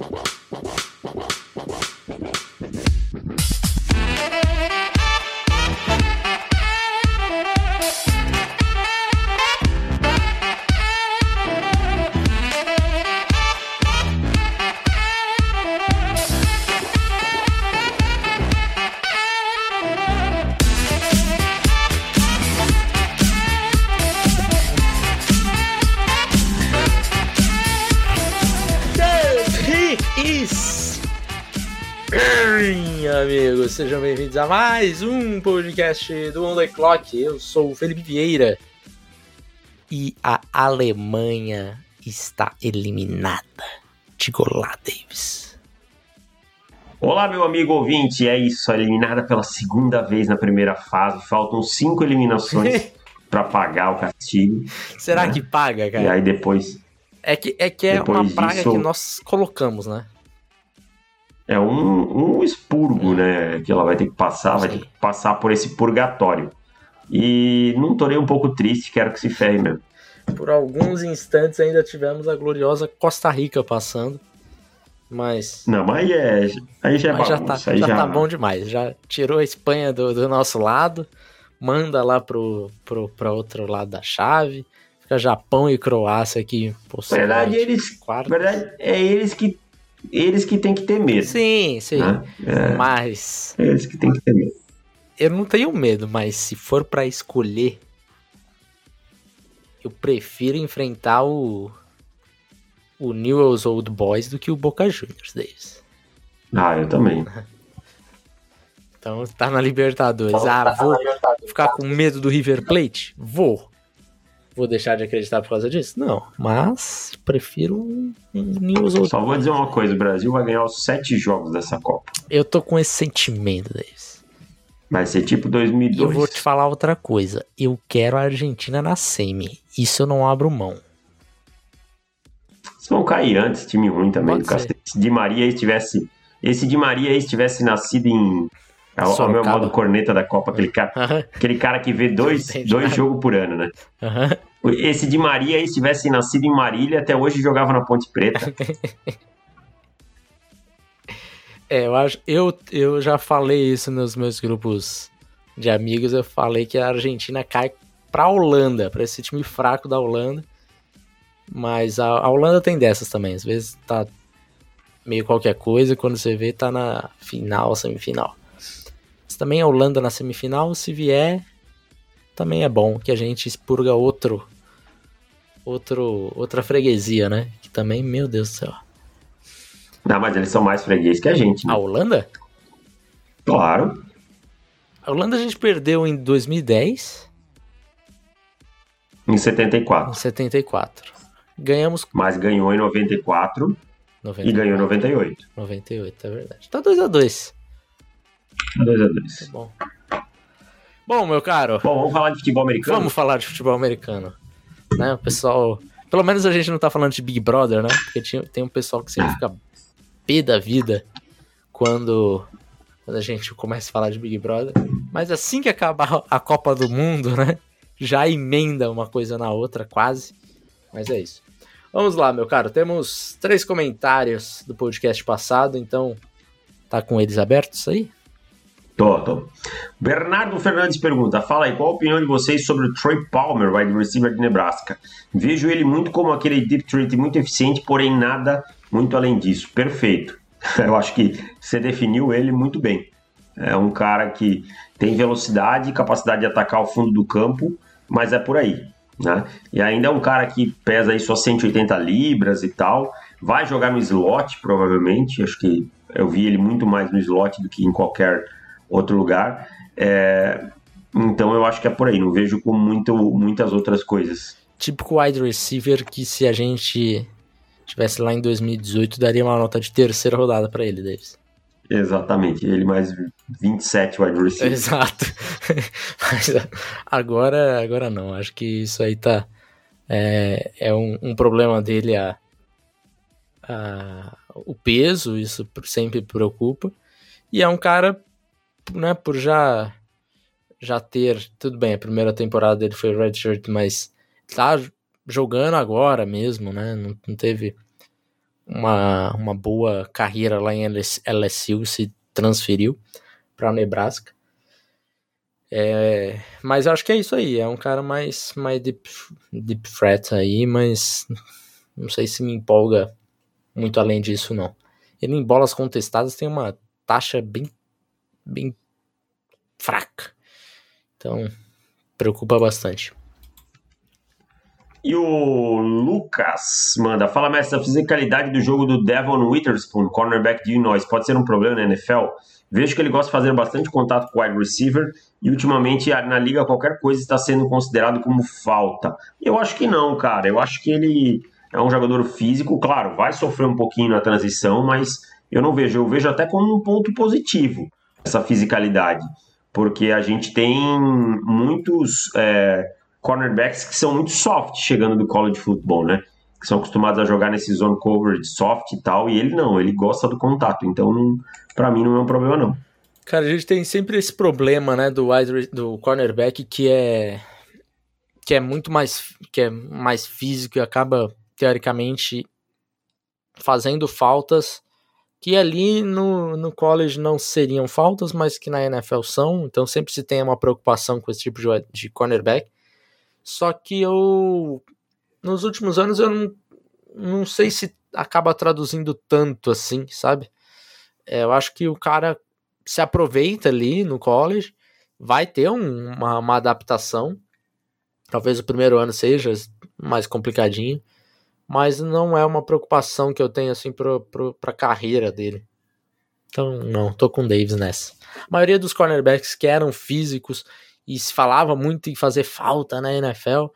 Well, bem-vindos a mais um podcast do On The Clock. Eu sou o Felipe Vieira e a Alemanha está eliminada. Digo lá, Davis. Olá, meu amigo ouvinte, é isso, eliminada pela segunda vez na primeira fase. Faltam cinco eliminações para pagar o castigo. Será né? que paga, cara? E aí depois. É que é, que é uma praga disso... que nós colocamos, né? É um, um expurgo, né? Que ela vai ter que passar, vai ter que passar por esse purgatório. E num torneio um pouco triste, quero que se ferre mesmo. Por alguns instantes ainda tivemos a gloriosa Costa Rica passando. Mas. Não, mas aí, é, aí já é bagunça, já, tá, já, já, tá bom demais. Já tirou a Espanha do, do nosso lado, manda lá pro, pro, pra outro lado da chave. Fica Japão e Croácia aqui. Verdade, eles. Quarto. Verdade, é eles que eles que têm que ter medo. Sim, sim. Né? É, mas. Eles que têm que ter medo. Eu não tenho medo, mas se for para escolher, eu prefiro enfrentar o. O Newell's Old Boys do que o Boca Juniors deles. Ah, eu também. Então tá na Libertadores. Então, ah, tá vou ficar com medo do River Plate? Vou. Vou deixar de acreditar por causa disso? Não, mas prefiro um News ou Só vou dizer uma coisa: o Brasil vai ganhar os sete jogos dessa Copa. Eu tô com esse sentimento, Davis. Vai ser tipo 2002. Eu vou te falar outra coisa. Eu quero a Argentina na semi. Isso eu não abro mão. Vocês vão cair antes, time ruim também. Se Di Maria estivesse. Esse Di Maria estivesse nascido em é o, o meu modo corneta da Copa, aquele cara, aquele cara que vê dois, dois jogos por ano, né? Esse de Maria, se tivesse nascido em Marília, até hoje jogava na Ponte Preta. é, eu acho. Eu, eu já falei isso nos meus grupos de amigos. Eu falei que a Argentina cai pra Holanda, pra esse time fraco da Holanda. Mas a, a Holanda tem dessas também. Às vezes tá meio qualquer coisa, quando você vê, tá na final, semifinal também a Holanda na semifinal, se vier, também é bom que a gente expurga outro outro outra freguesia, né? Que também, meu Deus do céu. Não, mas eles são mais fregueses que a gente, né? A Holanda? Claro. A Holanda a gente perdeu em 2010. Em 74. Em 74. Ganhamos. Mas ganhou em 94. 94. E ganhou em 98. 98, é verdade. Tá 2x2. 2x2. Tá bom. Bom, meu caro. Bom, vamos falar de futebol americano? Vamos falar de futebol americano. Né, o pessoal. Pelo menos a gente não tá falando de Big Brother, né? Porque tinha, tem um pessoal que sempre fica pé da vida quando, quando a gente começa a falar de Big Brother. Mas assim que acabar a Copa do Mundo, né? Já emenda uma coisa na outra, quase. Mas é isso. Vamos lá, meu caro. Temos três comentários do podcast passado, então tá com eles abertos aí? Tô, tô. Bernardo Fernandes pergunta: fala aí, qual a opinião de vocês sobre o Trey Palmer, wide receiver de Nebraska? Vejo ele muito como aquele deep threat muito eficiente, porém nada muito além disso. Perfeito. Eu acho que você definiu ele muito bem. É um cara que tem velocidade capacidade de atacar o fundo do campo, mas é por aí. Né? E ainda é um cara que pesa aí só 180 libras e tal. Vai jogar no slot, provavelmente. Acho que eu vi ele muito mais no slot do que em qualquer outro lugar. É, então eu acho que é por aí, não vejo com muito, muitas outras coisas. Típico wide receiver que se a gente tivesse lá em 2018 daria uma nota de terceira rodada para ele, Davis. Exatamente, ele mais 27 wide receiver. Exato. Mas agora, agora não, acho que isso aí tá é, é um, um problema dele a, a, o peso, isso sempre preocupa. E é um cara né, por já já ter, tudo bem, a primeira temporada dele foi redshirt, mas tá jogando agora mesmo, né? Não, não teve uma, uma boa carreira lá em LSU, se transferiu para Nebraska. É, mas acho que é isso aí. É um cara mais, mais deep, deep threat aí, mas não sei se me empolga muito além disso, não. Ele em bolas contestadas tem uma taxa bem, bem fraca. Então, preocupa bastante. E o Lucas manda: Fala, mestre, a fisicalidade do jogo do Devon Witherspoon, cornerback de Illinois, pode ser um problema na NFL? Vejo que ele gosta de fazer bastante contato com o wide receiver e ultimamente na liga qualquer coisa está sendo considerado como falta. Eu acho que não, cara. Eu acho que ele é um jogador físico, claro, vai sofrer um pouquinho na transição, mas eu não vejo, eu vejo até como um ponto positivo essa fisicalidade, porque a gente tem muitos é, cornerbacks que são muito soft chegando do college football, né? Que são acostumados a jogar nesse zone coverage soft e tal, e ele não, ele gosta do contato, então para mim não é um problema não. Cara, a gente tem sempre esse problema, né, do wide, do cornerback que é que é muito mais que é mais físico e acaba teoricamente fazendo faltas que ali no, no college não seriam faltas, mas que na NFL são, então sempre se tem uma preocupação com esse tipo de, de cornerback. Só que eu, nos últimos anos, eu não, não sei se acaba traduzindo tanto assim, sabe? É, eu acho que o cara se aproveita ali no college, vai ter um, uma, uma adaptação. Talvez o primeiro ano seja mais complicadinho, mas não é uma preocupação que eu tenho assim para a carreira dele. Então, não, tô com o Davis nessa. A maioria dos cornerbacks que eram físicos e se falava muito em fazer falta na NFL,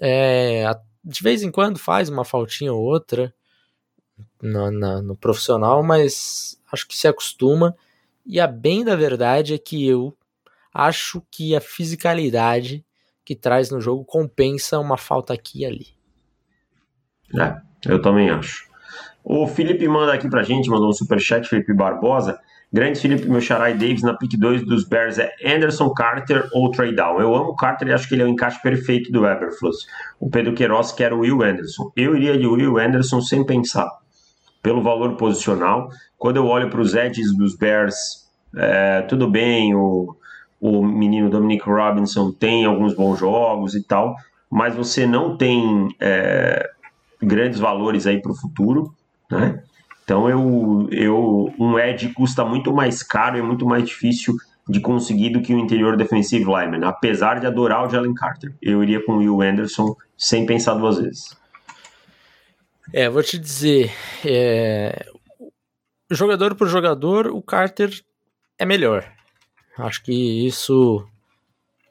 é, de vez em quando faz uma faltinha ou outra no, na, no profissional, mas acho que se acostuma. E a bem da verdade é que eu acho que a fisicalidade que traz no jogo compensa uma falta aqui e ali. É, eu também acho. O Felipe manda aqui pra gente, mandou um superchat, Felipe Barbosa. Grande Felipe, meu xará e Davis na pick 2 dos Bears é Anderson, Carter ou Trey Down. Eu amo o Carter e acho que ele é o encaixe perfeito do Everflux. O Pedro Queiroz quer o Will Anderson. Eu iria de Will Anderson sem pensar. Pelo valor posicional. Quando eu olho para os edges dos Bears, é, tudo bem, o, o menino Dominic Robinson tem alguns bons jogos e tal, mas você não tem é, grandes valores aí para o futuro, né? Então eu, eu um edge custa muito mais caro e é muito mais difícil de conseguir do que o interior defensive lineman, apesar de adorar o Jalen Carter. Eu iria com o Will Anderson sem pensar duas vezes. É, vou te dizer, é, jogador por jogador, o Carter é melhor. Acho que isso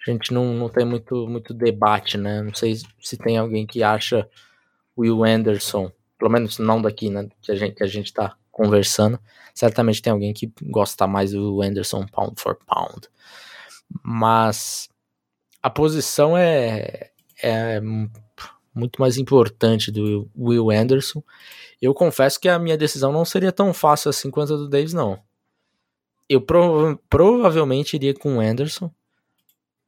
a gente não, não tem muito, muito debate, né? Não sei se tem alguém que acha Will Anderson, pelo menos não daqui, né? Que a gente, que a gente tá conversando. Certamente tem alguém que gosta mais do Anderson pound for pound. Mas a posição é, é muito mais importante do Will Anderson. Eu confesso que a minha decisão não seria tão fácil assim quanto a do Davis, não. Eu provavelmente iria com o Anderson,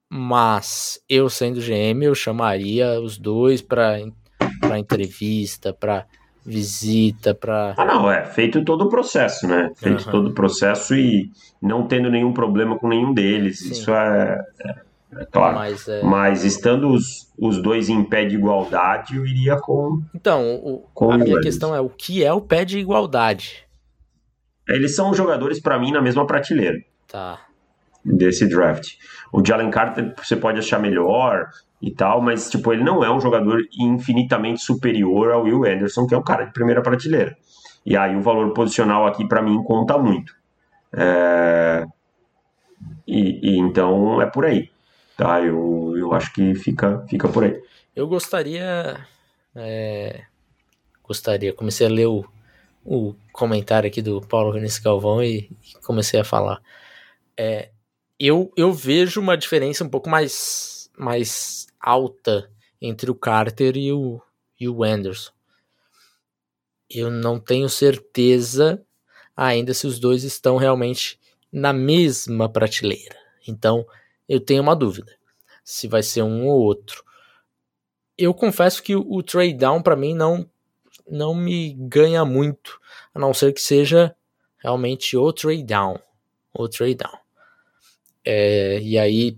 mas eu sendo GM, eu chamaria os dois para para entrevista, para visita, para Ah, não, é feito todo o processo, né? Feito uhum. todo o processo e não tendo nenhum problema com nenhum deles. Sim. Isso é, é, é claro. Mas, é... Mas, estando os, os dois em pé de igualdade, eu iria com. Então, o, com a minha eles. questão é o que é o pé de igualdade? Eles são jogadores para mim na mesma prateleira. Tá. Desse draft. O Jalen Carter você pode achar melhor, e tal, mas tipo, ele não é um jogador infinitamente superior ao Will Anderson, que é um cara de primeira prateleira. E aí o valor posicional aqui para mim conta muito. É... E, e, então é por aí. Tá? Eu, eu acho que fica, fica por aí. Eu gostaria. É... Gostaria, comecei a ler o, o comentário aqui do Paulo Vinícius Galvão e, e comecei a falar. É, eu, eu vejo uma diferença um pouco mais, mais alta entre o Carter e o, e o Anderson. Eu não tenho certeza ainda se os dois estão realmente na mesma prateleira. Então, eu tenho uma dúvida se vai ser um ou outro. Eu confesso que o, o trade down para mim não não me ganha muito, a não ser que seja realmente o trade down. O trade down. É, e aí,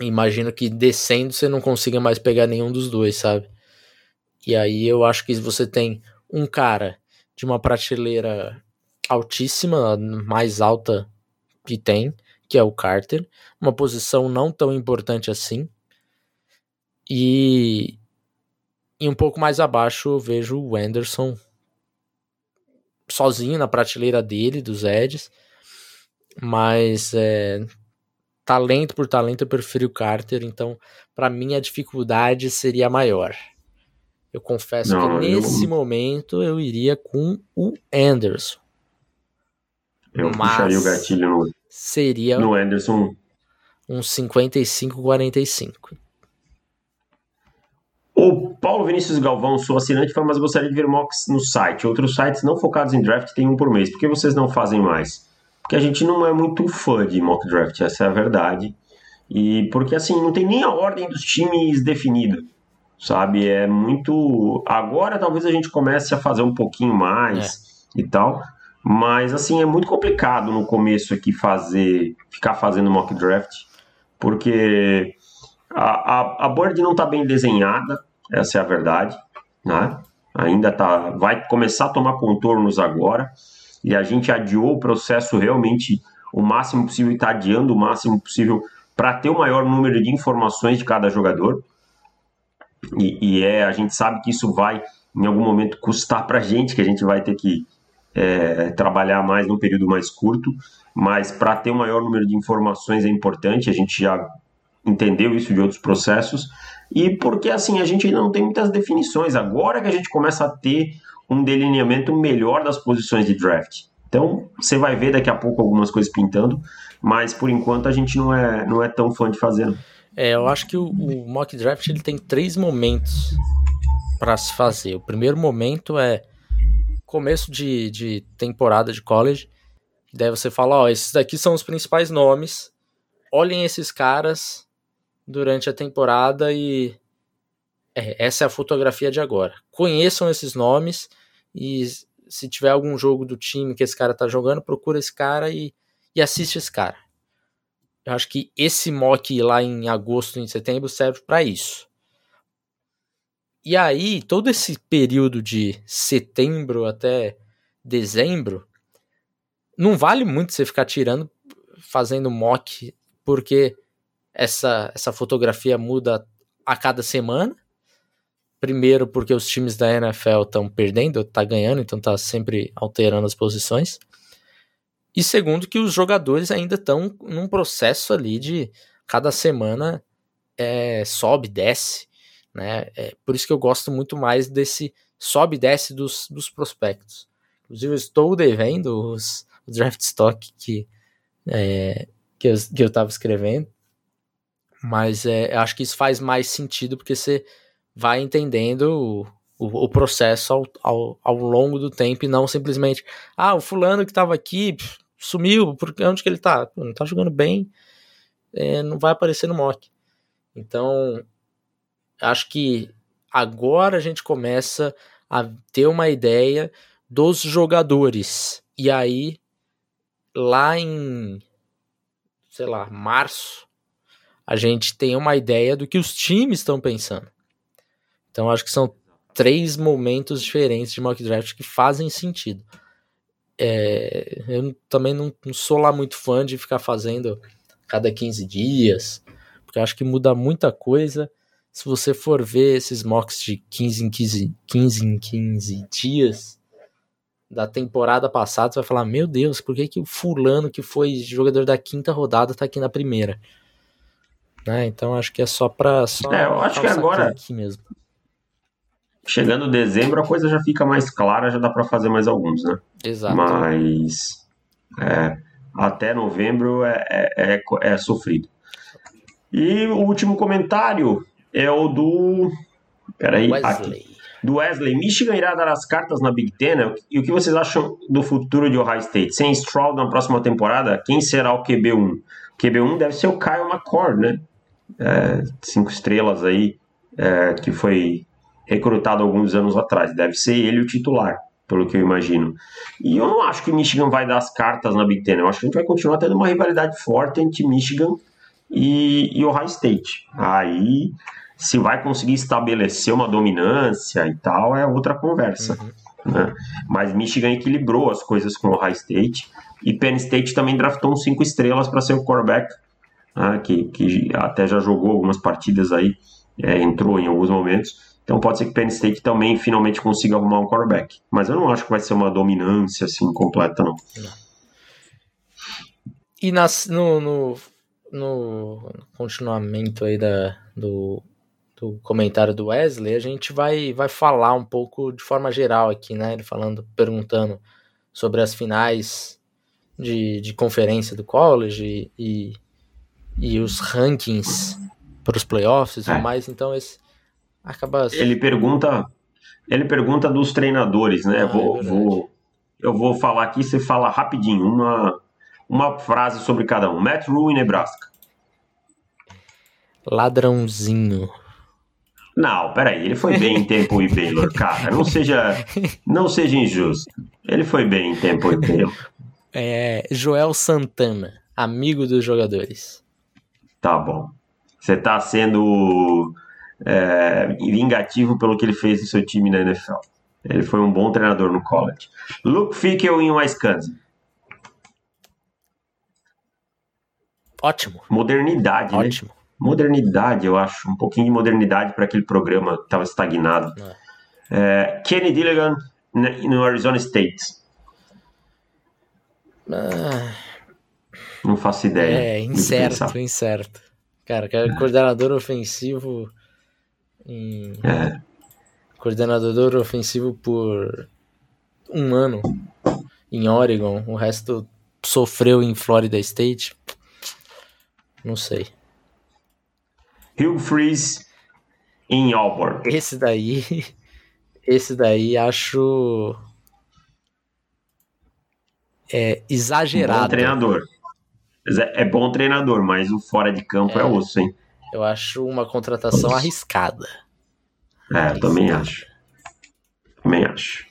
imagino que descendo você não consiga mais pegar nenhum dos dois, sabe? E aí eu acho que você tem um cara de uma prateleira altíssima, mais alta que tem, que é o Carter, uma posição não tão importante assim. E, e um pouco mais abaixo eu vejo o Anderson sozinho na prateleira dele, dos Eds. Mas é, talento por talento eu prefiro o Carter, então para mim a dificuldade seria maior. Eu confesso Não, que nesse eu... momento eu iria com o Anderson. Eu Mas puxaria o gatilho no, seria no Anderson. Um 55-45. O Paulo Vinícius Galvão, sou assinante, mas gostaria de ver mocks no site. Outros sites não focados em draft têm um por mês. Por que vocês não fazem mais? Porque a gente não é muito fã de mock draft, essa é a verdade. E porque assim, não tem nem a ordem dos times definida. Sabe? É muito. Agora talvez a gente comece a fazer um pouquinho mais é. e tal. Mas assim, é muito complicado no começo aqui fazer. ficar fazendo mock draft. Porque a, a, a board não está bem desenhada essa é a verdade, né? Ainda tá, vai começar a tomar contornos agora e a gente adiou o processo realmente o máximo possível e está adiando o máximo possível para ter o maior número de informações de cada jogador. E, e, é, a gente sabe que isso vai em algum momento custar para a gente, que a gente vai ter que é, trabalhar mais num período mais curto, mas para ter o maior número de informações é importante, a gente já entendeu isso de outros processos, e porque assim a gente ainda não tem muitas definições. Agora que a gente começa a ter um delineamento melhor das posições de draft. Então você vai ver daqui a pouco algumas coisas pintando, mas por enquanto a gente não é, não é tão fã de fazer. É, eu acho que o, o mock draft ele tem três momentos para se fazer. O primeiro momento é começo de, de temporada de college. Daí você fala, ó, esses daqui são os principais nomes. Olhem esses caras durante a temporada e é, essa é a fotografia de agora. Conheçam esses nomes e se tiver algum jogo do time que esse cara tá jogando, procura esse cara e, e assiste esse cara. Eu acho que esse mock lá em agosto, em setembro, serve para isso. E aí, todo esse período de setembro até dezembro, não vale muito você ficar tirando, fazendo mock, porque essa, essa fotografia muda a cada semana. Primeiro, porque os times da NFL estão perdendo, tá ganhando, então tá sempre alterando as posições. E segundo, que os jogadores ainda estão num processo ali de cada semana é, sobe, desce. Né? É por isso que eu gosto muito mais desse sobe e desce dos, dos prospectos. Inclusive, eu estou devendo os, os draft stock que, é, que, eu, que eu tava escrevendo. Mas é, acho que isso faz mais sentido porque você vai entendendo o, o, o processo ao, ao, ao, longo do tempo e não simplesmente, ah, o fulano que estava aqui pff, sumiu, porque onde que ele tá? Não tá jogando bem, é, não vai aparecer no mock. Então, acho que agora a gente começa a ter uma ideia dos jogadores. E aí, lá em, sei lá, março, a gente tem uma ideia do que os times estão pensando. Então acho que são três momentos diferentes de mock draft que fazem sentido. É, eu também não, não, sou lá muito fã de ficar fazendo cada 15 dias, porque acho que muda muita coisa. Se você for ver esses mocks de 15 em 15, 15 em 15 dias da temporada passada, você vai falar: Meu Deus, por que, que o fulano que foi jogador da quinta rodada tá aqui na primeira? Né? Então acho que é só para só É, eu acho que agora aqui mesmo. Chegando dezembro a coisa já fica mais clara, já dá para fazer mais alguns, né? Exato. Mas é, até novembro é, é, é, é sofrido. E o último comentário é o do. Peraí, Wesley. aqui. Do Wesley. Michigan irá dar as cartas na Big Ten? Né? E o que vocês acham do futuro de Ohio State? Sem Stroud na próxima temporada, quem será o QB1? QB1 deve ser o Kyle McCord, né? é, cinco estrelas aí, é, que foi recrutado alguns anos atrás. Deve ser ele o titular, pelo que eu imagino. E eu não acho que Michigan vai dar as cartas na Big Ten. Eu acho que a gente vai continuar tendo uma rivalidade forte entre Michigan e, e Ohio State. Aí, se vai conseguir estabelecer uma dominância e tal, é outra conversa. Uhum. Né? Mas Michigan equilibrou as coisas com Ohio State. E Penn State também draftou um cinco estrelas para ser o quarterback, né? que, que até já jogou algumas partidas aí, é, entrou em alguns momentos. Então pode ser que Penn State também finalmente consiga arrumar um quarterback. Mas eu não acho que vai ser uma dominância assim completa, não. E nas, no, no, no continuamento aí da, do, do comentário do Wesley, a gente vai, vai falar um pouco de forma geral aqui, né? Ele falando, perguntando sobre as finais de, de conferência do college e, e os rankings para os playoffs e tudo é. mais. Então esse acaba. Ele pergunta, ele pergunta dos treinadores, né? Ah, vou, é vou, eu vou falar aqui, você fala rapidinho, uma, uma frase sobre cada um. Matt Rule em Nebraska. Ladrãozinho. Não, peraí, ele foi bem em tempo e Baylor, cara. Não seja, não seja injusto. Ele foi bem em tempo e Baylor. É, Joel Santana, amigo dos jogadores. Tá bom. Você tá sendo é, vingativo pelo que ele fez no seu time na NFL. Ele foi um bom treinador no college. Luke Fickel em Wisconsin. Ótimo. Modernidade, né? Ótimo. né? Modernidade, eu acho. Um pouquinho de modernidade para aquele programa que estava estagnado. É. É, Kenny Dilligan no Arizona State. Ah, Não faço ideia. É, incerto, incerto. Cara, coordenador ofensivo em é. coordenador ofensivo por um ano em Oregon, o resto sofreu em Florida State. Não sei. Hugh Freeze em Auburn. Esse daí, esse daí acho é exagerado. Bom treinador. É bom treinador, mas o fora de campo é, é osso, hein? Eu acho uma contratação arriscada. É, também acho. Também acho.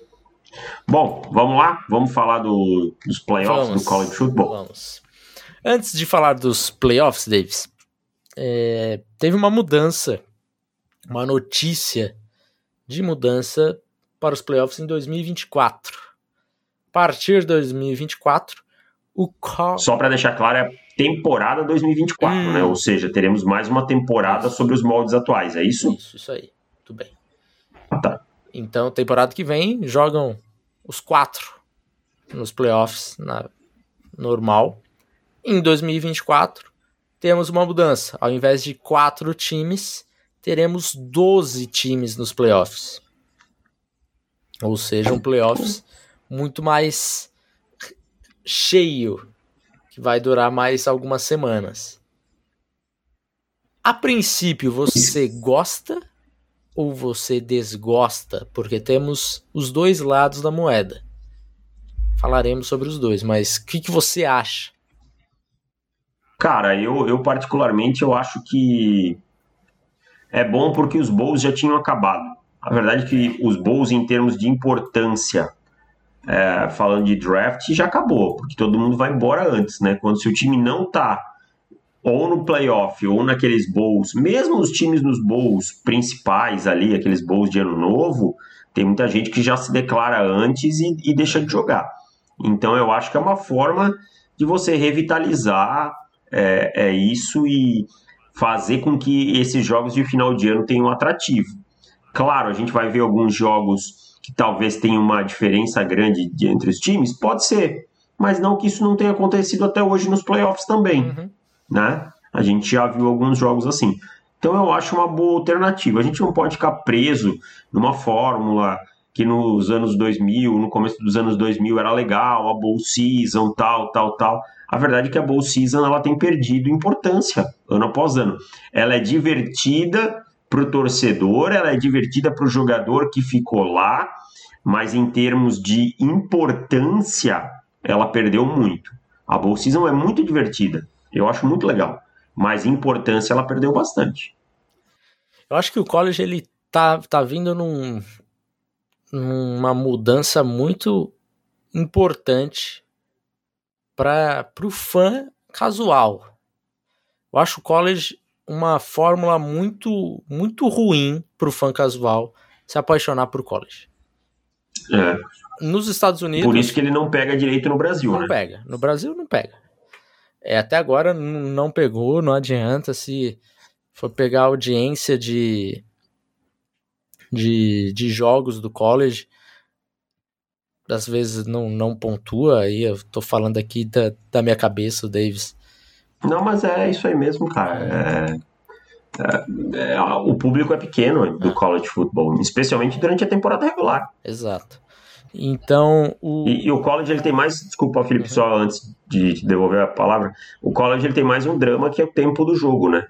Bom, vamos lá? Vamos falar do, dos playoffs vamos, do college football? Vamos. Antes de falar dos playoffs, Davis, é, teve uma mudança, uma notícia de mudança para os playoffs em 2024. A partir de 2024, o co... Só para deixar claro, é temporada 2024, hum. né? Ou seja, teremos mais uma temporada sobre os moldes atuais, é isso? Isso, isso aí. Tudo bem. Ah, tá. Então, temporada que vem, jogam os quatro nos playoffs na normal. Em 2024, temos uma mudança. Ao invés de quatro times, teremos 12 times nos playoffs. Ou seja, um playoffs muito mais cheio que vai durar mais algumas semanas. A princípio, você gosta ou você desgosta? Porque temos os dois lados da moeda. Falaremos sobre os dois, mas o que, que você acha? Cara, eu, eu particularmente eu acho que é bom porque os bowls já tinham acabado. A verdade é que os bowls, em termos de importância é, falando de draft, já acabou, porque todo mundo vai embora antes, né? Quando seu time não tá ou no playoff ou naqueles bowls, mesmo os times nos bowls principais ali, aqueles bowls de ano novo, tem muita gente que já se declara antes e, e deixa de jogar. Então eu acho que é uma forma de você revitalizar é, é isso e fazer com que esses jogos de final de ano tenham um atrativo. Claro, a gente vai ver alguns jogos que talvez tenha uma diferença grande de, entre os times? Pode ser, mas não que isso não tenha acontecido até hoje nos playoffs também, uhum. Né? A gente já viu alguns jogos assim. Então eu acho uma boa alternativa. A gente não pode ficar preso numa fórmula que nos anos 2000, no começo dos anos 2000 era legal, a bowl season, tal, tal, tal. A verdade é que a bowl season ela tem perdido importância ano após ano. Ela é divertida para o torcedor, ela é divertida para o jogador que ficou lá, mas em termos de importância, ela perdeu muito. A Bowl Season é muito divertida, eu acho muito legal, mas em importância ela perdeu bastante. Eu acho que o college ele tá, tá vindo num, numa mudança muito importante para o fã casual. Eu acho o college uma fórmula muito muito ruim para o fã casual se apaixonar por college. É. Nos Estados Unidos. Por isso que ele não pega direito no Brasil, não né? pega. No Brasil não pega. É, até agora não pegou, não adianta se for pegar audiência de, de, de jogos do college, às vezes não, não pontua, aí eu tô falando aqui da, da minha cabeça, o Davis. Não, mas é isso aí mesmo, cara. É, é, é, o público é pequeno do é. college football, especialmente durante a temporada regular. Exato. Então, o... E, e, o college ele tem mais, desculpa, Felipe, uhum. só antes de devolver a palavra, o college ele tem mais um drama que é o tempo do jogo, né?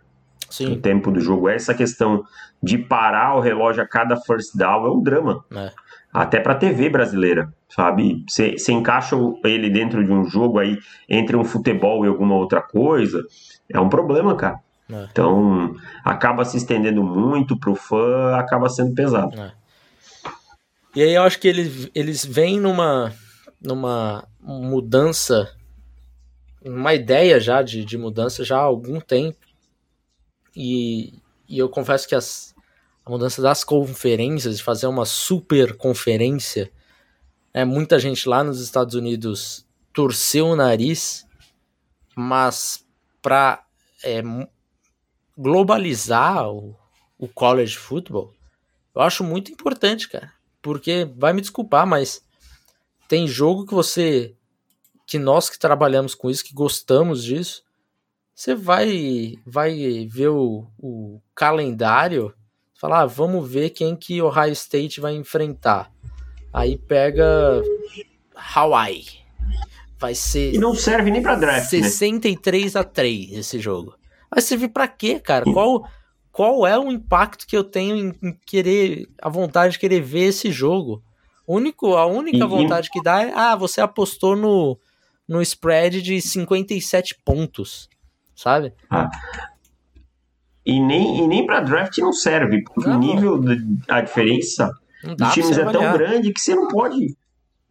Sim. O tempo do jogo, essa questão de parar o relógio a cada first down é um drama. É. Até pra TV brasileira, sabe? Você encaixa ele dentro de um jogo aí, entre um futebol e alguma outra coisa, é um problema, cara. É. Então, acaba se estendendo muito pro fã, acaba sendo pesado. É. E aí eu acho que eles, eles vêm numa, numa mudança, uma ideia já de, de mudança já há algum tempo. E, e eu confesso que as, a mudança das conferências, de fazer uma super conferência, é, muita gente lá nos Estados Unidos torceu o nariz, mas para é, globalizar o, o college football, eu acho muito importante, cara. Porque vai me desculpar, mas tem jogo que você que nós que trabalhamos com isso, que gostamos disso, você vai vai ver o, o calendário, falar, ah, vamos ver quem que o Ohio State vai enfrentar. Aí pega Hawaii. Vai ser E não serve nem para draft, 63 né? a 3 esse jogo. Vai servir para quê, cara? Qual qual é o impacto que eu tenho em, em querer, a vontade de querer ver esse jogo. Único, a única e, vontade que dá é, ah, você apostou no, no spread de 57 pontos, sabe? Ah. E nem, e nem pra draft não serve, porque não. o nível, a diferença dos times é tão grande que você não pode,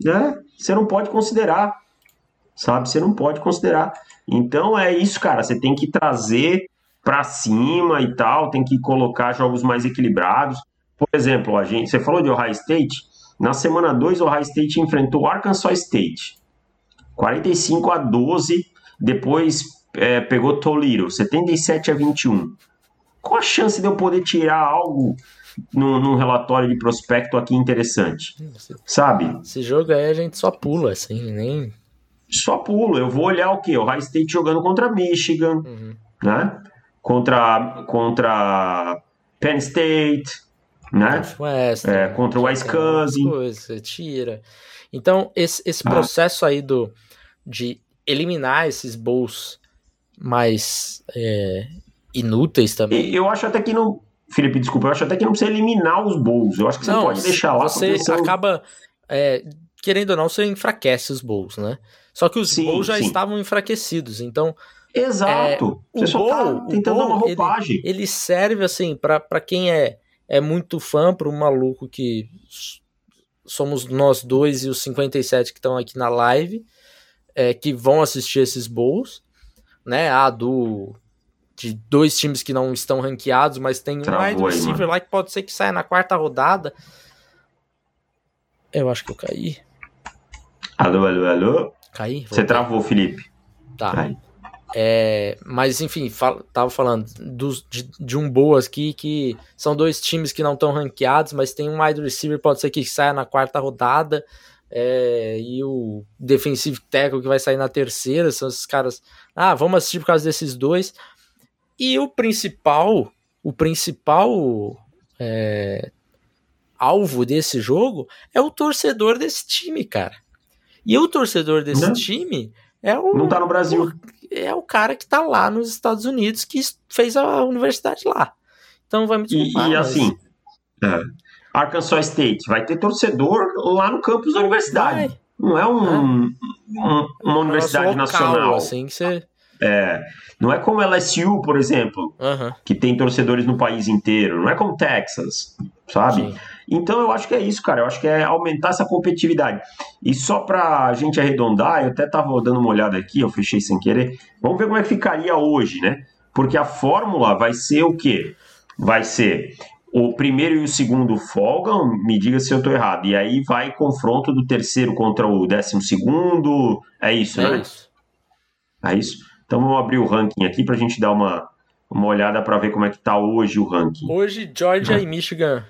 né? Você não pode considerar, sabe? Você não pode considerar. Então é isso, cara, você tem que trazer para cima e tal, tem que colocar jogos mais equilibrados. Por exemplo, a gente, você falou de Ohio State, na semana 2 o Ohio State enfrentou Arkansas State. 45 a 12, depois é, pegou Toledo, 77 a 21. Qual a chance de eu poder tirar algo num, num relatório de prospecto aqui interessante? Sabe? Esse jogo aí a gente só pula, assim, nem. Só pula. Eu vou olhar o quê? O Ohio State jogando contra Michigan, uhum. né? contra, contra Penn State, né? West, é, contra o Wisconsin. Você tira. Então, esse, esse ah. processo aí do, de eliminar esses bowls mais é, inúteis também. Eu acho até que não. Felipe, desculpa, eu acho até que não precisa eliminar os bowls. Eu acho que você não, pode deixar lá. Você acaba. É, querendo ou não, você enfraquece os bowls, né? Só que os sim, bowls já sim. estavam enfraquecidos. Então, Exato. É, Você só gol, tá tentando dar uma roupagem. Ele, ele serve, assim, para quem é, é muito fã, para um maluco que somos nós dois e os 57 que estão aqui na live, é, que vão assistir esses bowls, né? A do de dois times que não estão ranqueados, mas tem um wide receiver lá que pode ser que saia na quarta rodada. Eu acho que eu caí. Alô, alô, alô. Caí? Você travou, Felipe. Tá. Cai. É, mas enfim, fal, tava falando dos, de, de, um Boas aqui que são dois times que não estão ranqueados, mas tem um wide receiver, pode ser que saia na quarta rodada, é, e o defensive tackle que vai sair na terceira, são esses caras. Ah, vamos assistir por causa desses dois. E o principal, o principal é, alvo desse jogo é o torcedor desse time, cara. E o torcedor desse não. time é o. Não tá no Brasil. O, é o cara que tá lá nos Estados Unidos que fez a universidade lá. Então vai me desculpar. E, e assim, é, Arkansas State vai ter torcedor lá no campus da universidade. Vai. Não é um, um uma universidade local, nacional. Assim, que você... É, não é como LSU, por exemplo, Aham. que tem torcedores no país inteiro. Não é como Texas, sabe? Sim. Então eu acho que é isso, cara. Eu acho que é aumentar essa competitividade. E só pra gente arredondar, eu até tava dando uma olhada aqui, eu fechei sem querer. Vamos ver como é que ficaria hoje, né? Porque a fórmula vai ser o quê? Vai ser o primeiro e o segundo folgam, me diga se eu tô errado. E aí vai confronto do terceiro contra o décimo segundo. É isso, É né? isso. É isso. Então vamos abrir o ranking aqui pra gente dar uma, uma olhada pra ver como é que tá hoje o ranking. Hoje, Georgia e Michigan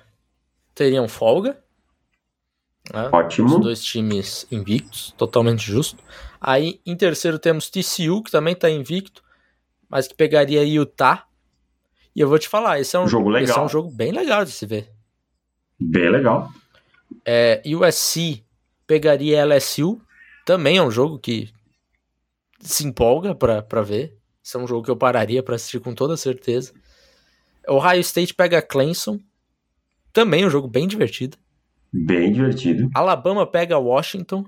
teriam folga. né? Ótimo. Os dois times invictos, totalmente justo. Aí, em terceiro, temos TCU, que também tá invicto, mas que pegaria Utah. E eu vou te falar, esse é um Jogo Esse é legal. um jogo bem legal de se ver. Bem legal. É, USC pegaria LSU, também é um jogo que se empolga pra ver. Esse é um jogo que eu pararia pra assistir com toda certeza. Ohio State pega Clemson, também é um jogo bem divertido. Bem divertido. Alabama pega Washington,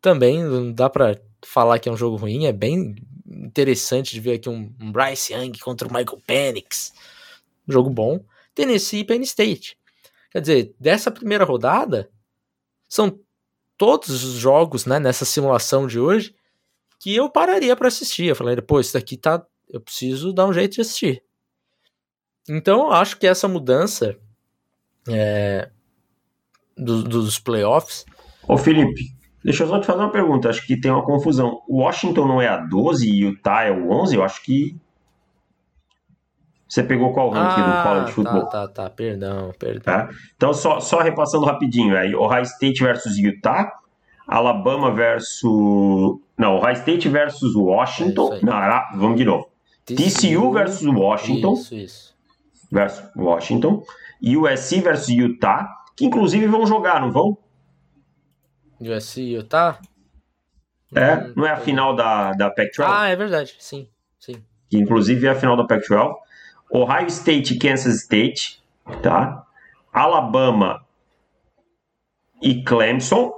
também não dá pra falar que é um jogo ruim, é bem interessante de ver aqui um, um Bryce Young contra o Michael Penix. Jogo bom. Tennessee e Penn State. Quer dizer, dessa primeira rodada, são todos os jogos né, nessa simulação de hoje que eu pararia pra assistir. Eu falei, pô, isso daqui tá. Eu preciso dar um jeito de assistir. Então, eu acho que essa mudança é, do- dos playoffs Ô Felipe, deixa eu só te fazer uma pergunta. Acho que tem uma confusão. O Washington não é a 12 e Utah é o 11? Eu acho que. Você pegou qual ranking do college football? tá, tá, tá, perdão, perdão. Tá? Então, só, só repassando rapidinho aí: Ohio State versus Utah, Alabama versus. Não, Ohio State versus É Washington. aí. não, vamos de novo. TCU versus Washington. Isso, isso. Versus Washington. USC versus Utah, que inclusive vão jogar, não vão? USC e Utah? É, Hum, não é a final da, da Pac-12? Ah, é verdade, sim, sim. que inclusive é a final da Pac-12. Ohio State e Kansas State, tá? Alabama e Clemson,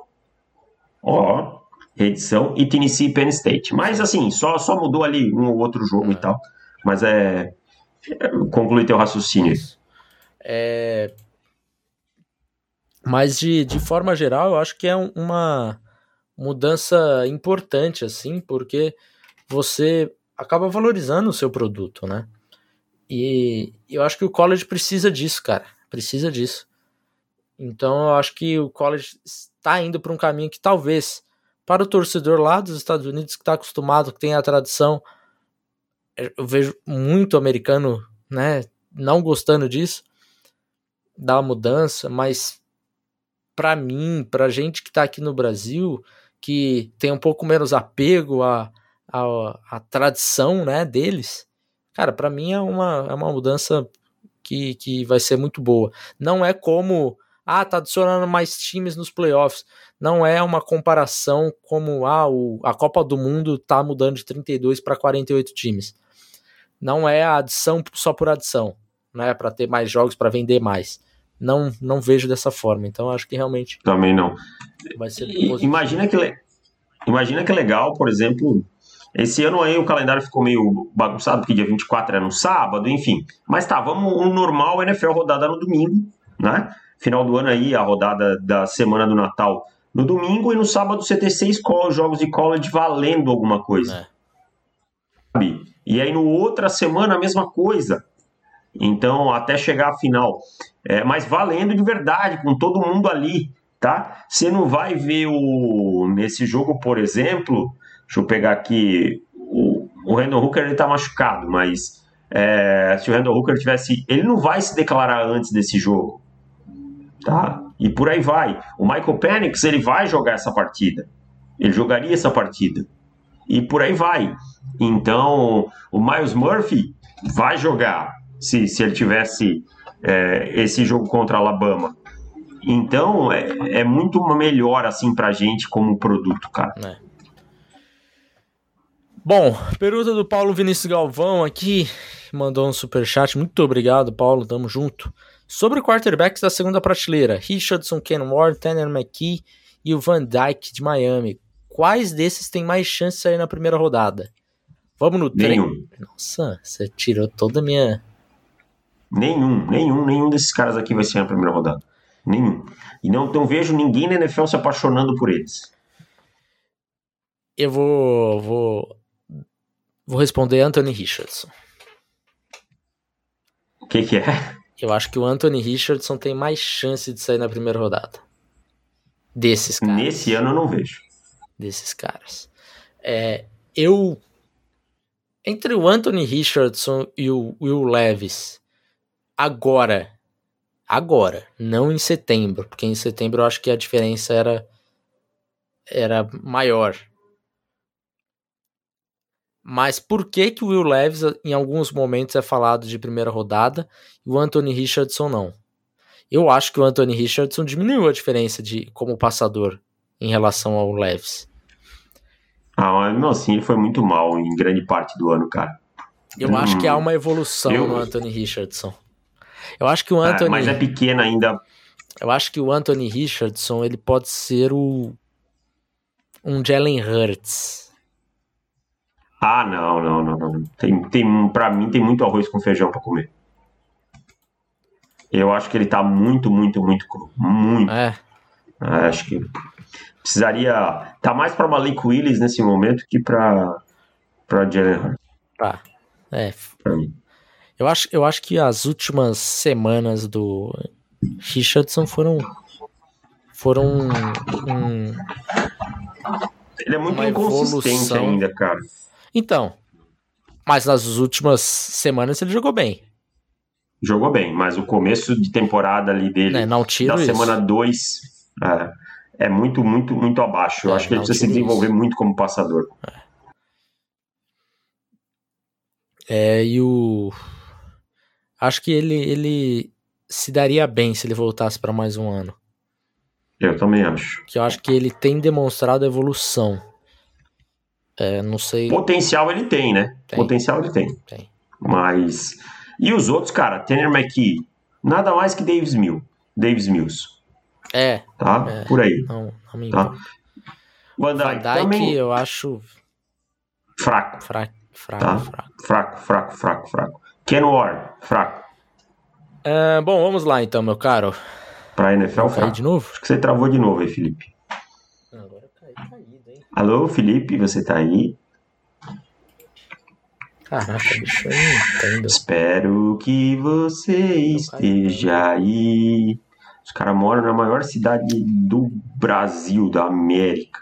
ó, edição, e Tennessee e Penn State. Mas assim, só, só mudou ali um ou outro jogo É. e tal. Mas é. Conclui teu raciocínio. É... Mas de, de forma geral, eu acho que é um- uma mudança importante, assim, porque você acaba valorizando o seu produto, né? E eu acho que o college precisa disso, cara. Precisa disso. Então eu acho que o college está indo para um caminho que talvez, para o torcedor lá dos Estados Unidos que está acostumado, que tem a tradição, eu vejo muito americano, né, não gostando disso, da mudança, mas para mim, pra gente que tá aqui no Brasil, que tem um pouco menos apego à, à, à tradição, né, deles, cara, para mim é uma, é uma mudança que, que vai ser muito boa. Não é como, ah, tá adicionando mais times nos playoffs. Não é uma comparação como, ah, o, a Copa do Mundo tá mudando de 32 para 48 times. Não é a adição só por adição, né, para ter mais jogos, para vender mais. Não, não vejo dessa forma. Então acho que realmente Também não. vai ser positivo. Imagina que, le- imagina que legal, por exemplo, esse ano aí o calendário ficou meio bagunçado, porque dia 24 era no sábado, enfim. Mas tá, vamos um normal NFL rodada no domingo, né? Final do ano aí, a rodada da semana do Natal no domingo, e no sábado você ter seis jogos de college valendo alguma coisa. É. Sabe? E aí no outra semana a mesma coisa. Então, até chegar à final. É, mas valendo de verdade, com todo mundo ali, tá? Você não vai ver o nesse jogo, por exemplo, deixa eu pegar aqui, o, o Randall Hooker ele tá machucado, mas é, se o Randall Hooker tivesse, ele não vai se declarar antes desse jogo, tá? E por aí vai. O Michael Penix ele vai jogar essa partida, ele jogaria essa partida e por aí vai. Então, o Miles Murphy vai jogar se, se ele tivesse é, esse jogo contra Alabama. Então, é, é muito melhor assim pra gente como produto, cara. Bom, pergunta do Paulo Vinícius Galvão aqui, mandou um superchat. Muito obrigado, Paulo, tamo junto. Sobre quarterbacks da segunda prateleira, Richardson, Ken Ward, Tanner McKee e o Van Dyke de Miami. Quais desses têm mais chance de sair na primeira rodada? Vamos no trem. Nenhum. Nossa, você tirou toda a minha. Nenhum, nenhum, nenhum desses caras aqui vai ser na primeira rodada. Nenhum. E não, não vejo ninguém na NFL se apaixonando por eles. Eu vou. Vou, vou responder Anthony Richardson. O que, que é? Eu acho que o Anthony Richardson tem mais chance de sair na primeira rodada. Desses caras. Nesse ano eu não vejo. Desses caras. É, eu. Entre o Anthony Richardson e o Will Levis, agora. Agora, não em setembro, porque em setembro eu acho que a diferença era era maior. Mas por que que o Will Levis em alguns momentos é falado de primeira rodada e o Anthony Richardson não? Eu acho que o Anthony Richardson diminuiu a diferença de como passador em relação ao Levis. Ah, mesmo assim ele foi muito mal em grande parte do ano, cara. Eu hum, acho que há uma evolução eu... no Anthony Richardson. Eu acho que o Anthony. É, mas é pequeno ainda. Eu acho que o Anthony Richardson ele pode ser o um Jalen Hurts ah, não, não, não, não. Tem, tem, pra mim tem muito arroz com feijão para comer. Eu acho que ele tá muito, muito, muito cru. Muito. É acho que precisaria. Tá mais pra Malik Willis nesse momento que pra, pra Jalen Hurts. Tá. É. Pra mim. Eu acho, eu acho que as últimas semanas do Richardson foram. Foram um, ele é muito inconsistente evolução. ainda, cara. Então, mas nas últimas semanas ele jogou bem. Jogou bem, mas o começo de temporada ali dele, é, não tiro da isso. semana 2, é, é, muito, muito, muito abaixo. Eu é, acho que ele precisa se desenvolver isso. muito como passador. É. é, e o. Acho que ele, ele se daria bem se ele voltasse para mais um ano. Eu também acho. Que eu acho que ele tem demonstrado evolução. É, não sei. Potencial ele tem, né? Tem. Potencial ele tem. Tem. Mas. E os outros, cara? Tanner McKee, nada mais que Davis Mills. Davis Mills. É. Tá? É, Por aí. Não, não me tá? Van Dyke, também... eu acho. Fraco. Fraco, fraco, tá? fraco. Fraco, fraco, fraco, fraco. Ken Ward, fraco. É, bom, vamos lá então, meu caro. Pra NFL, fraco. de novo? Acho que você travou de novo aí, Felipe. Alô, Felipe, você tá aí? Caraca, bicho, eu não entendo. Espero que você esteja aí. Os caras moram na maior cidade do Brasil, da América.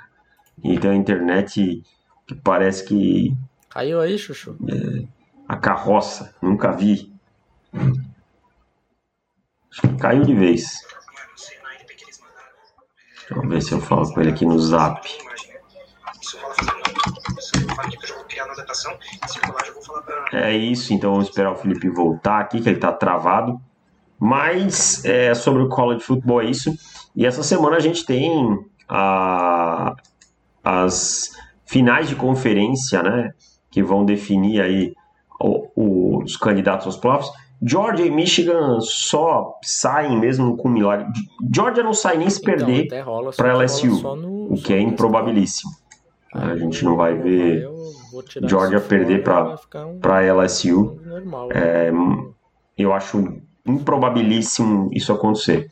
E tem a internet que parece que. Caiu aí, Chuchu? É, a carroça, nunca vi. Acho que caiu de vez. Vamos ver se eu falo com ele aqui no zap. É isso, então vamos esperar o Felipe voltar aqui, que ele está travado. Mas é, sobre o college football é isso. E essa semana a gente tem a, as finais de conferência, né? Que vão definir aí o, os candidatos aos playoffs. Georgia e Michigan só saem mesmo com milagre. Georgia não sai nem se então, perder para LSU, no, o que é improbabilíssimo. A gente não vai ver Georgia perder para LSU. É, eu acho improbabilíssimo isso acontecer.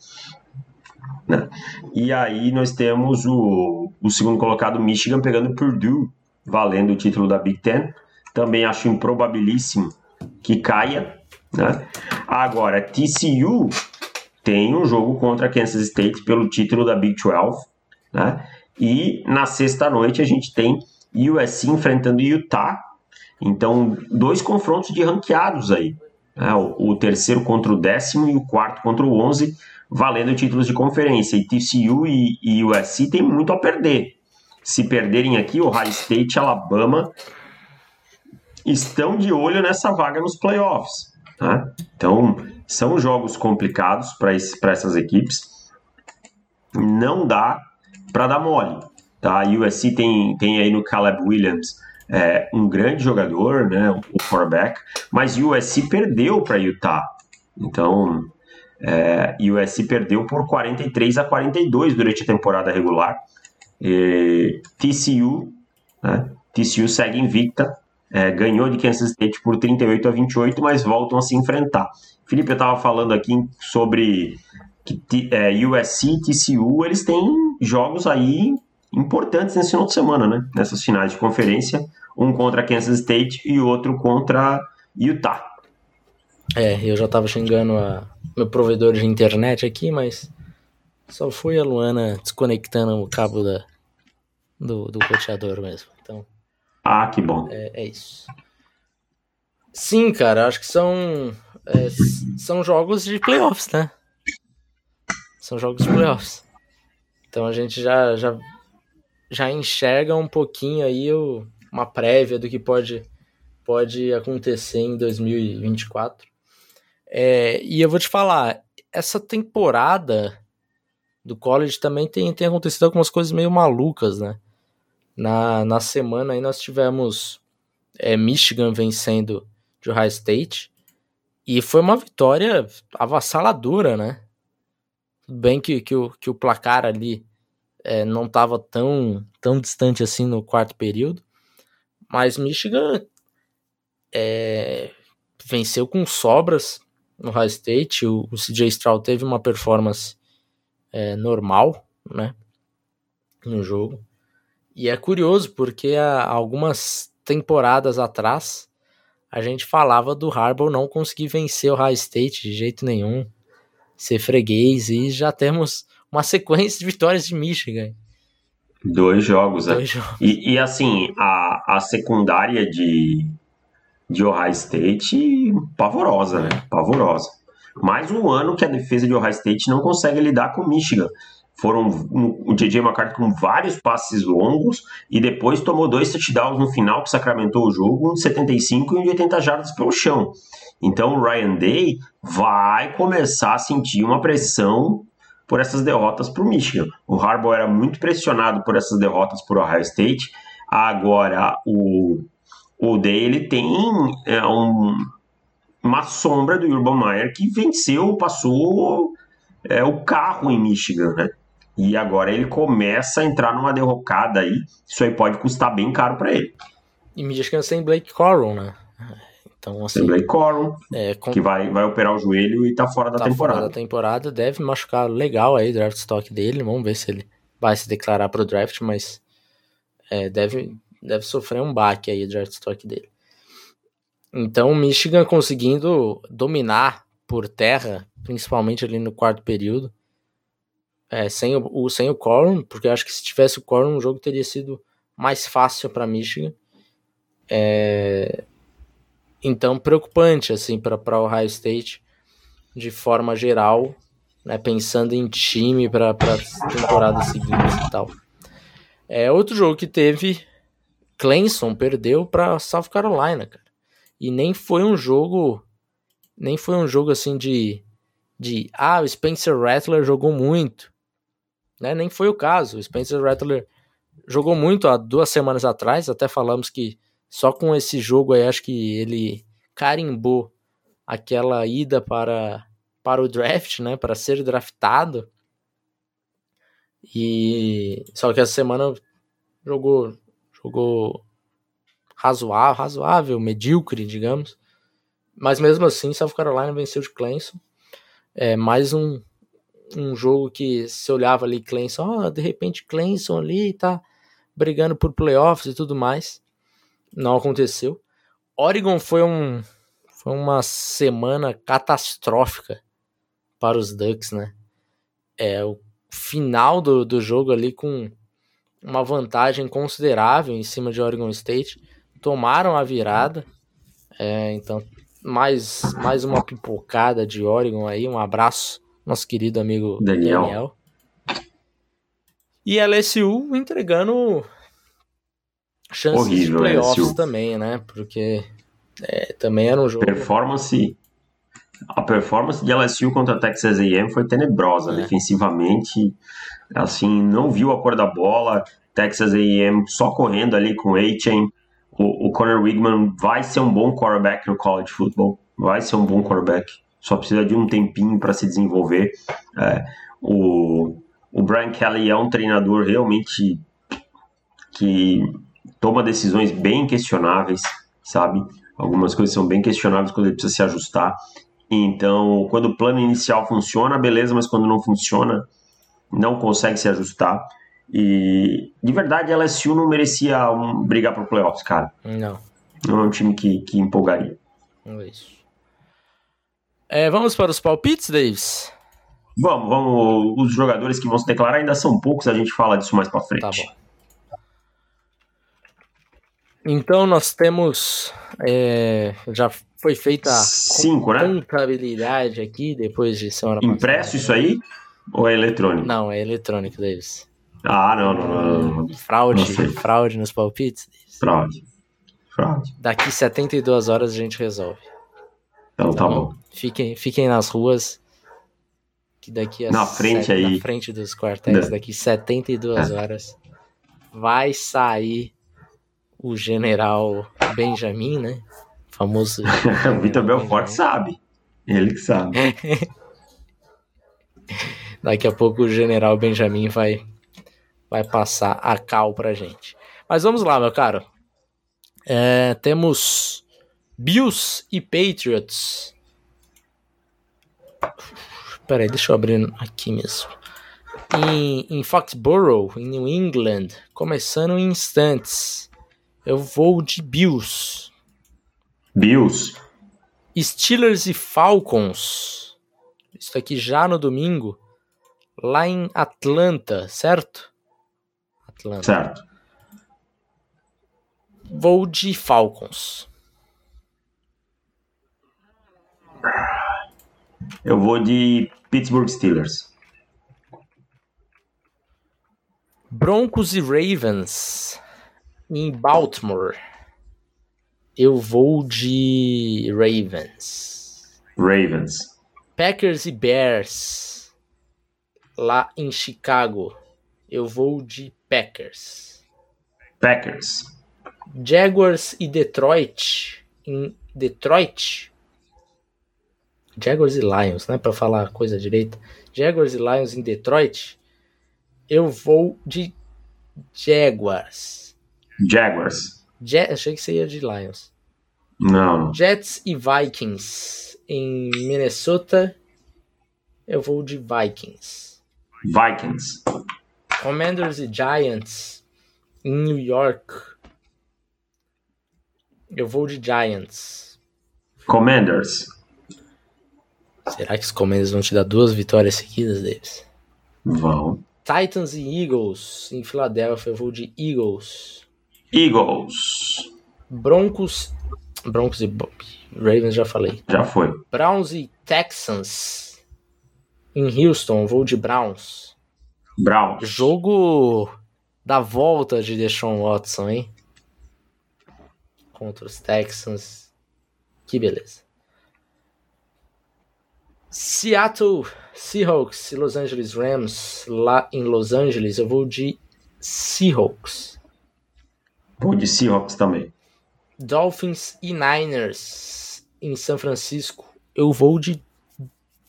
Né? E aí nós temos o, o segundo colocado Michigan pegando Purdue, valendo o título da Big Ten. Também acho improbabilíssimo que caia. Né? Agora, TCU tem um jogo contra Kansas State pelo título da Big 12. Né? E na sexta noite a gente tem USC enfrentando Utah. Então, dois confrontos de ranqueados aí. Né? O, o, terceiro contra o décimo e o quarto contra o onze, valendo títulos de conferência. E TCU e, e USC tem muito a perder. Se perderem aqui, o High State Alabama estão de olho nessa vaga nos playoffs. Né? Então, são jogos complicados para essas equipes. Não dá para dar mole. Tá? A USC tem, tem aí no Caleb Williams é, um grande jogador, né, o quarterback, mas USC perdeu para Utah. Então, é, USC perdeu por 43 a 42 durante a temporada regular. E TCU, né, TCU segue invicta, é, ganhou de Kansas State por 38 a 28, mas voltam a se enfrentar. Felipe, eu estava falando aqui sobre que é, USC e TCU, eles têm jogos aí importantes nesse final de semana, né? Nessas finais de conferência, um contra Kansas State e outro contra Utah. É, eu já tava xingando a meu provedor de internet aqui, mas só foi a Luana desconectando o cabo da, do, do roteador mesmo. Então, ah, que bom. É, é isso. Sim, cara, acho que são, é, são jogos de playoffs, né? São jogos de playoffs. Então a gente já, já, já enxerga um pouquinho aí o, uma prévia do que pode, pode acontecer em 2024. É, e eu vou te falar, essa temporada do college também tem, tem acontecido algumas coisas meio malucas, né? Na, na semana aí nós tivemos é, Michigan vencendo de Ohio State e foi uma vitória avassaladora, né? Tudo bem que, que, o, que o placar ali é, não estava tão, tão distante assim no quarto período, mas Michigan é, venceu com sobras no Ohio State. O, o CJ Stroud teve uma performance é, normal, né? No jogo. E é curioso porque há algumas temporadas atrás a gente falava do Harbaugh não conseguir vencer o High State de jeito nenhum, ser freguês e já temos uma sequência de vitórias de Michigan. Dois jogos, né? Dois é. jogos. E, e, assim, a, a secundária de, de Ohio State, pavorosa, né? Pavorosa. Mais um ano que a defesa de Ohio State não consegue lidar com Michigan. Foram o JJ McCarthy com vários passes longos e depois tomou dois touchdowns no final que sacramentou o jogo, um de 75 e um de 80 jardas pelo chão. Então o Ryan Day vai começar a sentir uma pressão por essas derrotas para o Michigan. O Harbaugh era muito pressionado por essas derrotas por Ohio State. Agora o o Day tem é, um, uma sombra do Urban Meyer que venceu, passou é, o carro em Michigan, né? E agora ele começa a entrar numa derrocada aí. Isso aí pode custar bem caro para ele. E Michigan sem Blake Corum, né? Então, assim, Blake Corum, é, com... que vai, vai operar o joelho e tá fora da tá temporada. Fora da temporada, deve machucar legal aí o draft stock dele. Vamos ver se ele vai se declarar pro draft, mas é, deve, deve sofrer um baque aí o draft stock dele. Então o Michigan conseguindo dominar por terra, principalmente ali no quarto período, é, sem, o, sem o Corum, porque eu acho que se tivesse o Corum o jogo teria sido mais fácil para Michigan. É, então preocupante assim para o Ohio State de forma geral, né, pensando em time para a temporada seguinte e tal. É outro jogo que teve Clemson perdeu para South Carolina, cara. E nem foi um jogo nem foi um jogo assim de de ah, o Spencer Rattler jogou muito. Né? Nem foi o caso. O Spencer Rattler jogou muito há duas semanas atrás, até falamos que só com esse jogo aí acho que ele carimbou aquela ida para para o draft, né, para ser draftado. E só que essa semana jogou jogou razoável, razoável, medíocre, digamos. Mas mesmo assim, South Carolina venceu de Clemson. É mais um, um jogo que se olhava ali Clemson, oh, de repente Clemson ali tá brigando por playoffs e tudo mais. Não aconteceu. Oregon foi um foi uma semana catastrófica para os Ducks, né? É o final do, do jogo ali com uma vantagem considerável em cima de Oregon State. Tomaram a virada. É, então, mais, mais uma pipocada de Oregon aí. Um abraço, nosso querido amigo Daniel. Daniel. E LSU entregando chances Horrível, de playoffs LSU. também, né? Porque é, também era um jogo. Performance. A performance de LSU contra Texas A&M foi tenebrosa é. defensivamente assim, não viu a cor da bola. Texas A&M só correndo ali com A-Chain. O, o Conor Wigman vai ser um bom quarterback no college football. Vai ser um bom quarterback. Só precisa de um tempinho para se desenvolver. É, o, o Brian Kelly é um treinador realmente que toma decisões bem questionáveis. sabe? Algumas coisas são bem questionáveis quando ele precisa se ajustar. Então, quando o plano inicial funciona, beleza, mas quando não funciona, não consegue se ajustar. E de verdade, a LSU não merecia um, brigar pro playoffs, cara. Não. Não é um time que, que empolgaria. É isso. É, vamos para os palpites, Davis? Vamos, vamos. Os jogadores que vão se declarar ainda são poucos, a gente fala disso mais pra frente. Tá bom. Então nós temos. É, já foi feita a Cinco, né? contabilidade aqui depois de semana Impresso isso aí? Ou é eletrônico? Não, é eletrônico, Davis. Ah, não, não, não. não. Fraude, Não fraude nos palpites. Davis. Fraude. Fraude. Daqui 72 horas a gente resolve. Então tá bom. Fiquem, fiquem nas ruas. Que daqui a Na frente aí. na frente dos quartéis, Né. daqui 72 horas, vai sair o general Benjamin, né? Famoso. o Vitor Belfort sabe. Ele que sabe. Daqui a pouco o general Benjamin vai, vai passar a cal pra gente. Mas vamos lá, meu caro. É, temos Bills e Patriots. Peraí, deixa eu abrir aqui mesmo. Em, em Foxborough, em New England, começando em instantes. Eu vou de Bills. Bills. Steelers e Falcons. Isso aqui já no domingo. Lá em Atlanta, certo? Atlanta. Certo. Vou de Falcons. Eu vou de Pittsburgh Steelers. Broncos e Ravens em Baltimore. Eu vou de Ravens. Ravens. Packers e Bears lá em Chicago. Eu vou de Packers. Packers. Jaguars e Detroit em Detroit. Jaguars e Lions, né, Pra falar a coisa direita. Jaguars e Lions em Detroit. Eu vou de Jaguars. Jaguars. Je Achei que você ia de Lions. Não. Jets e Vikings em Minnesota. Eu vou de Vikings. Vikings. Commanders e Giants em New York. Eu vou de Giants. Commanders. Será que os Commanders vão te dar duas vitórias seguidas, Davis? Vão. Titans e Eagles em Filadélfia. Eu vou de Eagles. Eagles. Broncos. Broncos e Bo- Ravens já falei. Já foi. Browns e Texans em Houston. Vou de Browns. Browns. Jogo da volta de Deshaun Watson, hein? Contra os Texans. Que beleza. Seattle Seahawks e Los Angeles Rams lá em Los Angeles. Eu vou de Seahawks. Vou de Seahawks também. Dolphins e Niners em São Francisco. Eu vou de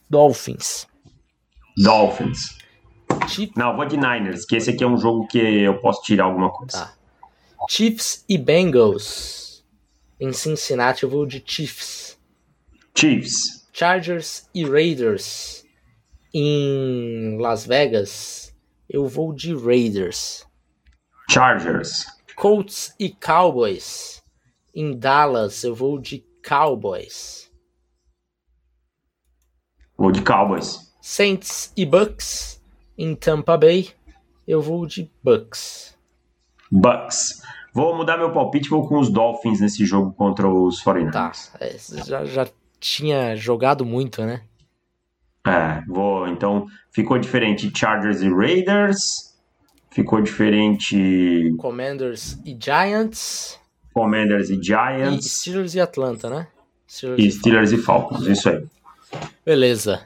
Dolphins. Dolphins. Chiefs, Não, vou de Niners, que esse aqui é um jogo que eu posso tirar alguma coisa. Tá. Chiefs e Bengals em Cincinnati. Eu vou de Chiefs. Chiefs. Chargers e Raiders em Las Vegas. Eu vou de Raiders. Chargers. Colts e Cowboys em Dallas. Eu vou de Cowboys. Vou de Cowboys. Saints e Bucks em Tampa Bay. Eu vou de Bucks. Bucks. Vou mudar meu palpite, vou com os Dolphins nesse jogo contra os 49ers. Tá. é, já, já tinha jogado muito, né? É, vou. Então, ficou diferente Chargers e Raiders. Ficou diferente Commanders e Giants. Commanders e E Giants. Steelers e Atlanta, né? Steelers E e Steelers e Falcons. Isso aí. Beleza.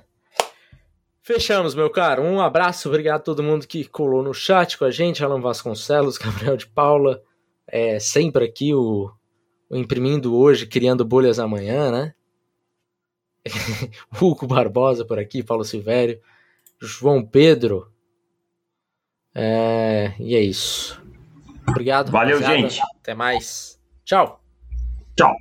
Fechamos, meu caro. Um abraço, obrigado a todo mundo que colou no chat com a gente. Alan Vasconcelos, Gabriel de Paula. É, sempre aqui o, o Imprimindo Hoje, Criando Bolhas Amanhã, né? Hugo Barbosa por aqui, Paulo Silvério. João Pedro. É, e é isso. Obrigado. Valeu, rapaziada. gente. Até mais. Tchau. Tchau.